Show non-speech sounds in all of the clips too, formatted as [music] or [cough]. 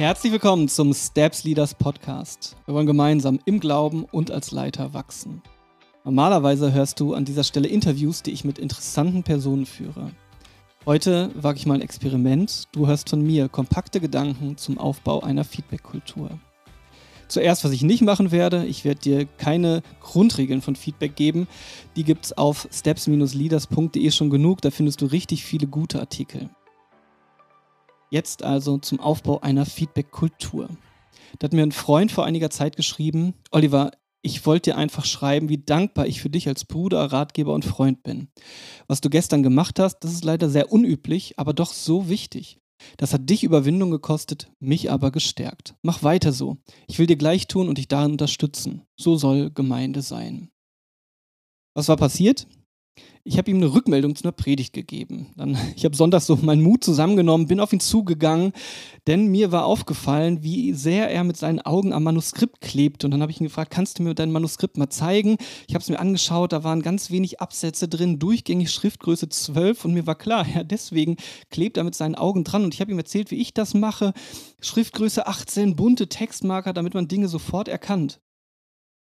Herzlich willkommen zum Steps Leaders Podcast. Wir wollen gemeinsam im Glauben und als Leiter wachsen. Normalerweise hörst du an dieser Stelle Interviews, die ich mit interessanten Personen führe. Heute wage ich mal ein Experiment. Du hörst von mir kompakte Gedanken zum Aufbau einer Feedback-Kultur. Zuerst, was ich nicht machen werde, ich werde dir keine Grundregeln von Feedback geben. Die gibt es auf steps-leaders.de schon genug. Da findest du richtig viele gute Artikel. Jetzt also zum Aufbau einer Feedback-Kultur. Da hat mir ein Freund vor einiger Zeit geschrieben, Oliver, ich wollte dir einfach schreiben, wie dankbar ich für dich als Bruder, Ratgeber und Freund bin. Was du gestern gemacht hast, das ist leider sehr unüblich, aber doch so wichtig. Das hat dich Überwindung gekostet, mich aber gestärkt. Mach weiter so. Ich will dir gleich tun und dich darin unterstützen. So soll Gemeinde sein. Was war passiert? Ich habe ihm eine Rückmeldung zu einer Predigt gegeben. Dann, [laughs] ich habe sonntags so meinen Mut zusammengenommen, bin auf ihn zugegangen, denn mir war aufgefallen, wie sehr er mit seinen Augen am Manuskript klebt. Und dann habe ich ihn gefragt, kannst du mir dein Manuskript mal zeigen? Ich habe es mir angeschaut, da waren ganz wenig Absätze drin, durchgängig Schriftgröße 12 und mir war klar, [laughs] ja, deswegen klebt er mit seinen Augen dran. Und ich habe ihm erzählt, wie ich das mache. Schriftgröße 18, bunte Textmarker, damit man Dinge sofort erkannt.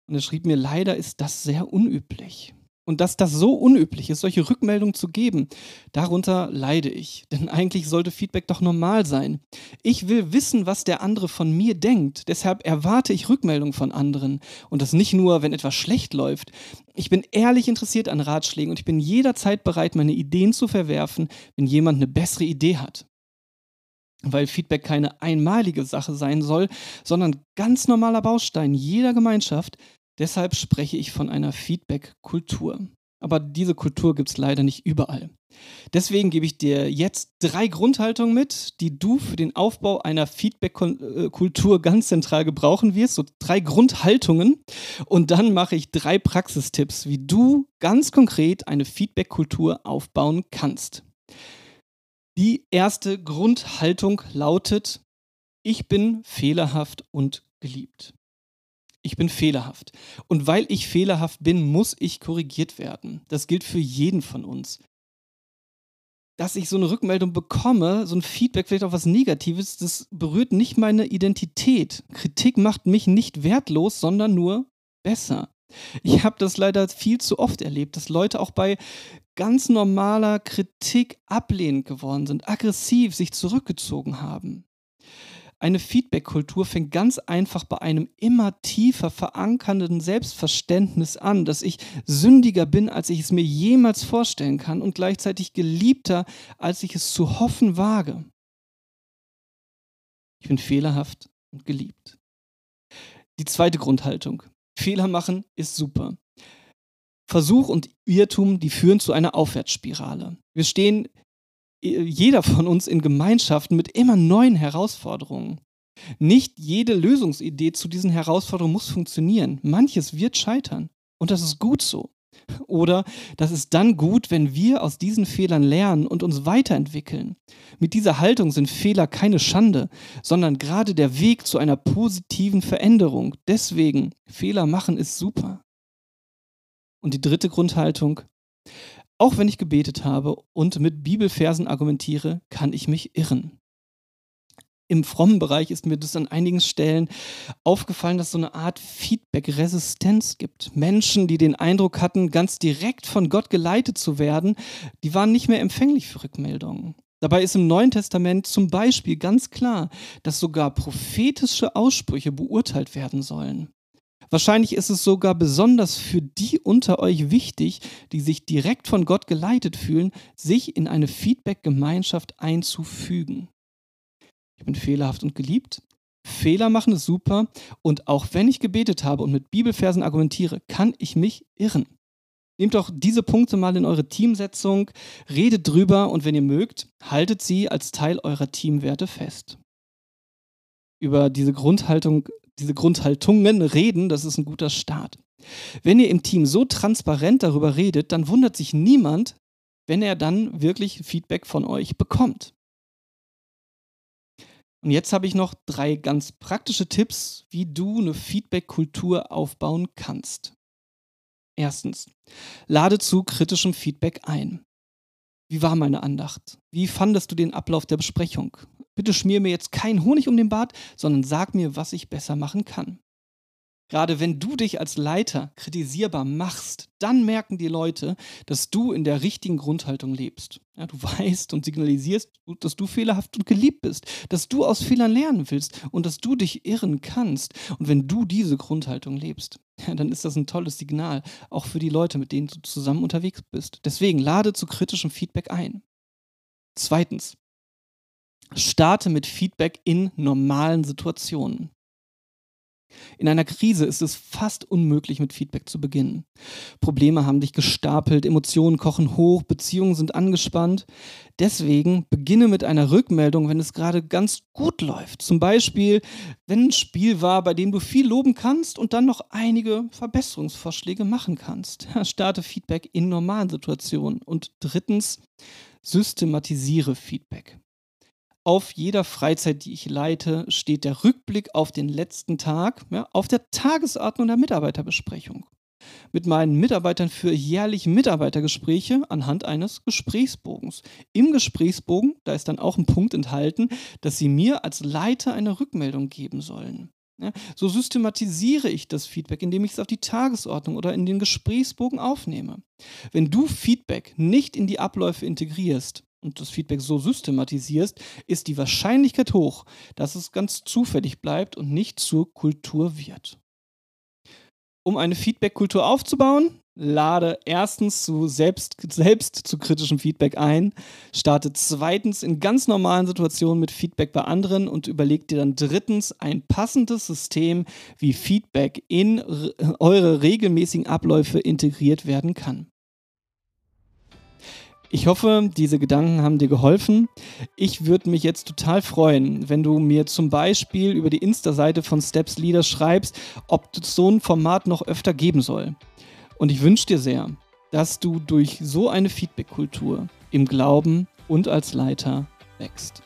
Und er schrieb mir, leider ist das sehr unüblich. Und dass das so unüblich ist, solche Rückmeldungen zu geben, darunter leide ich. Denn eigentlich sollte Feedback doch normal sein. Ich will wissen, was der andere von mir denkt. Deshalb erwarte ich Rückmeldungen von anderen. Und das nicht nur, wenn etwas schlecht läuft. Ich bin ehrlich interessiert an Ratschlägen und ich bin jederzeit bereit, meine Ideen zu verwerfen, wenn jemand eine bessere Idee hat weil Feedback keine einmalige Sache sein soll, sondern ganz normaler Baustein jeder Gemeinschaft, Deshalb spreche ich von einer Feedback-Kultur. Aber diese Kultur gibt es leider nicht überall. Deswegen gebe ich dir jetzt drei Grundhaltungen mit, die du für den Aufbau einer Feedback-Kultur ganz zentral gebrauchen wirst. So drei Grundhaltungen. Und dann mache ich drei Praxistipps, wie du ganz konkret eine Feedback-Kultur aufbauen kannst. Die erste Grundhaltung lautet, ich bin fehlerhaft und geliebt ich bin fehlerhaft. Und weil ich fehlerhaft bin, muss ich korrigiert werden. Das gilt für jeden von uns. Dass ich so eine Rückmeldung bekomme, so ein Feedback, vielleicht auch was Negatives, das berührt nicht meine Identität. Kritik macht mich nicht wertlos, sondern nur besser. Ich habe das leider viel zu oft erlebt, dass Leute auch bei ganz normaler Kritik ablehnend geworden sind, aggressiv sich zurückgezogen haben. Eine Feedback-Kultur fängt ganz einfach bei einem immer tiefer verankernden Selbstverständnis an, dass ich sündiger bin, als ich es mir jemals vorstellen kann und gleichzeitig geliebter, als ich es zu hoffen wage. Ich bin fehlerhaft und geliebt. Die zweite Grundhaltung. Fehler machen ist super. Versuch und Irrtum, die führen zu einer Aufwärtsspirale. Wir stehen jeder von uns in Gemeinschaften mit immer neuen Herausforderungen. Nicht jede Lösungsidee zu diesen Herausforderungen muss funktionieren. Manches wird scheitern. Und das ist gut so. Oder das ist dann gut, wenn wir aus diesen Fehlern lernen und uns weiterentwickeln. Mit dieser Haltung sind Fehler keine Schande, sondern gerade der Weg zu einer positiven Veränderung. Deswegen, Fehler machen ist super. Und die dritte Grundhaltung, auch wenn ich gebetet habe und mit Bibelversen argumentiere, kann ich mich irren. Im frommen Bereich ist mir das an einigen Stellen aufgefallen, dass es so eine Art Feedback-Resistenz gibt. Menschen, die den Eindruck hatten, ganz direkt von Gott geleitet zu werden, die waren nicht mehr empfänglich für Rückmeldungen. Dabei ist im Neuen Testament zum Beispiel ganz klar, dass sogar prophetische Aussprüche beurteilt werden sollen. Wahrscheinlich ist es sogar besonders für die unter euch wichtig, die sich direkt von Gott geleitet fühlen, sich in eine Feedback-Gemeinschaft einzufügen. Ich bin fehlerhaft und geliebt. Fehler machen ist super und auch wenn ich gebetet habe und mit Bibelversen argumentiere, kann ich mich irren. Nehmt doch diese Punkte mal in eure Teamsetzung, redet drüber und wenn ihr mögt, haltet sie als Teil eurer Teamwerte fest. Über diese Grundhaltung diese Grundhaltungen reden, das ist ein guter Start. Wenn ihr im Team so transparent darüber redet, dann wundert sich niemand, wenn er dann wirklich Feedback von euch bekommt. Und jetzt habe ich noch drei ganz praktische Tipps, wie du eine Feedback-Kultur aufbauen kannst. Erstens, lade zu kritischem Feedback ein. Wie war meine Andacht? Wie fandest du den Ablauf der Besprechung? Bitte schmier mir jetzt keinen Honig um den Bart, sondern sag mir, was ich besser machen kann. Gerade wenn du dich als Leiter kritisierbar machst, dann merken die Leute, dass du in der richtigen Grundhaltung lebst. Ja, du weißt und signalisierst, dass du fehlerhaft und geliebt bist, dass du aus Fehlern lernen willst und dass du dich irren kannst. Und wenn du diese Grundhaltung lebst, ja, dann ist das ein tolles Signal, auch für die Leute, mit denen du zusammen unterwegs bist. Deswegen lade zu kritischem Feedback ein. Zweitens, starte mit Feedback in normalen Situationen. In einer Krise ist es fast unmöglich, mit Feedback zu beginnen. Probleme haben dich gestapelt, Emotionen kochen hoch, Beziehungen sind angespannt. Deswegen beginne mit einer Rückmeldung, wenn es gerade ganz gut läuft. Zum Beispiel, wenn ein Spiel war, bei dem du viel loben kannst und dann noch einige Verbesserungsvorschläge machen kannst. Starte Feedback in normalen Situationen. Und drittens, systematisiere Feedback. Auf jeder Freizeit, die ich leite, steht der Rückblick auf den letzten Tag ja, auf der Tagesordnung der Mitarbeiterbesprechung. Mit meinen Mitarbeitern für jährlich Mitarbeitergespräche anhand eines Gesprächsbogens. Im Gesprächsbogen, da ist dann auch ein Punkt enthalten, dass sie mir als Leiter eine Rückmeldung geben sollen. Ja, so systematisiere ich das Feedback, indem ich es auf die Tagesordnung oder in den Gesprächsbogen aufnehme. Wenn du Feedback nicht in die Abläufe integrierst, und das Feedback so systematisierst, ist die Wahrscheinlichkeit hoch, dass es ganz zufällig bleibt und nicht zur Kultur wird. Um eine Feedback-Kultur aufzubauen, lade erstens zu selbst, selbst zu kritischem Feedback ein, starte zweitens in ganz normalen Situationen mit Feedback bei anderen und überleg dir dann drittens ein passendes System, wie Feedback in eure regelmäßigen Abläufe integriert werden kann. Ich hoffe, diese Gedanken haben dir geholfen. Ich würde mich jetzt total freuen, wenn du mir zum Beispiel über die Insta-Seite von Steps Leader schreibst, ob es so ein Format noch öfter geben soll. Und ich wünsche dir sehr, dass du durch so eine Feedback-Kultur im Glauben und als Leiter wächst.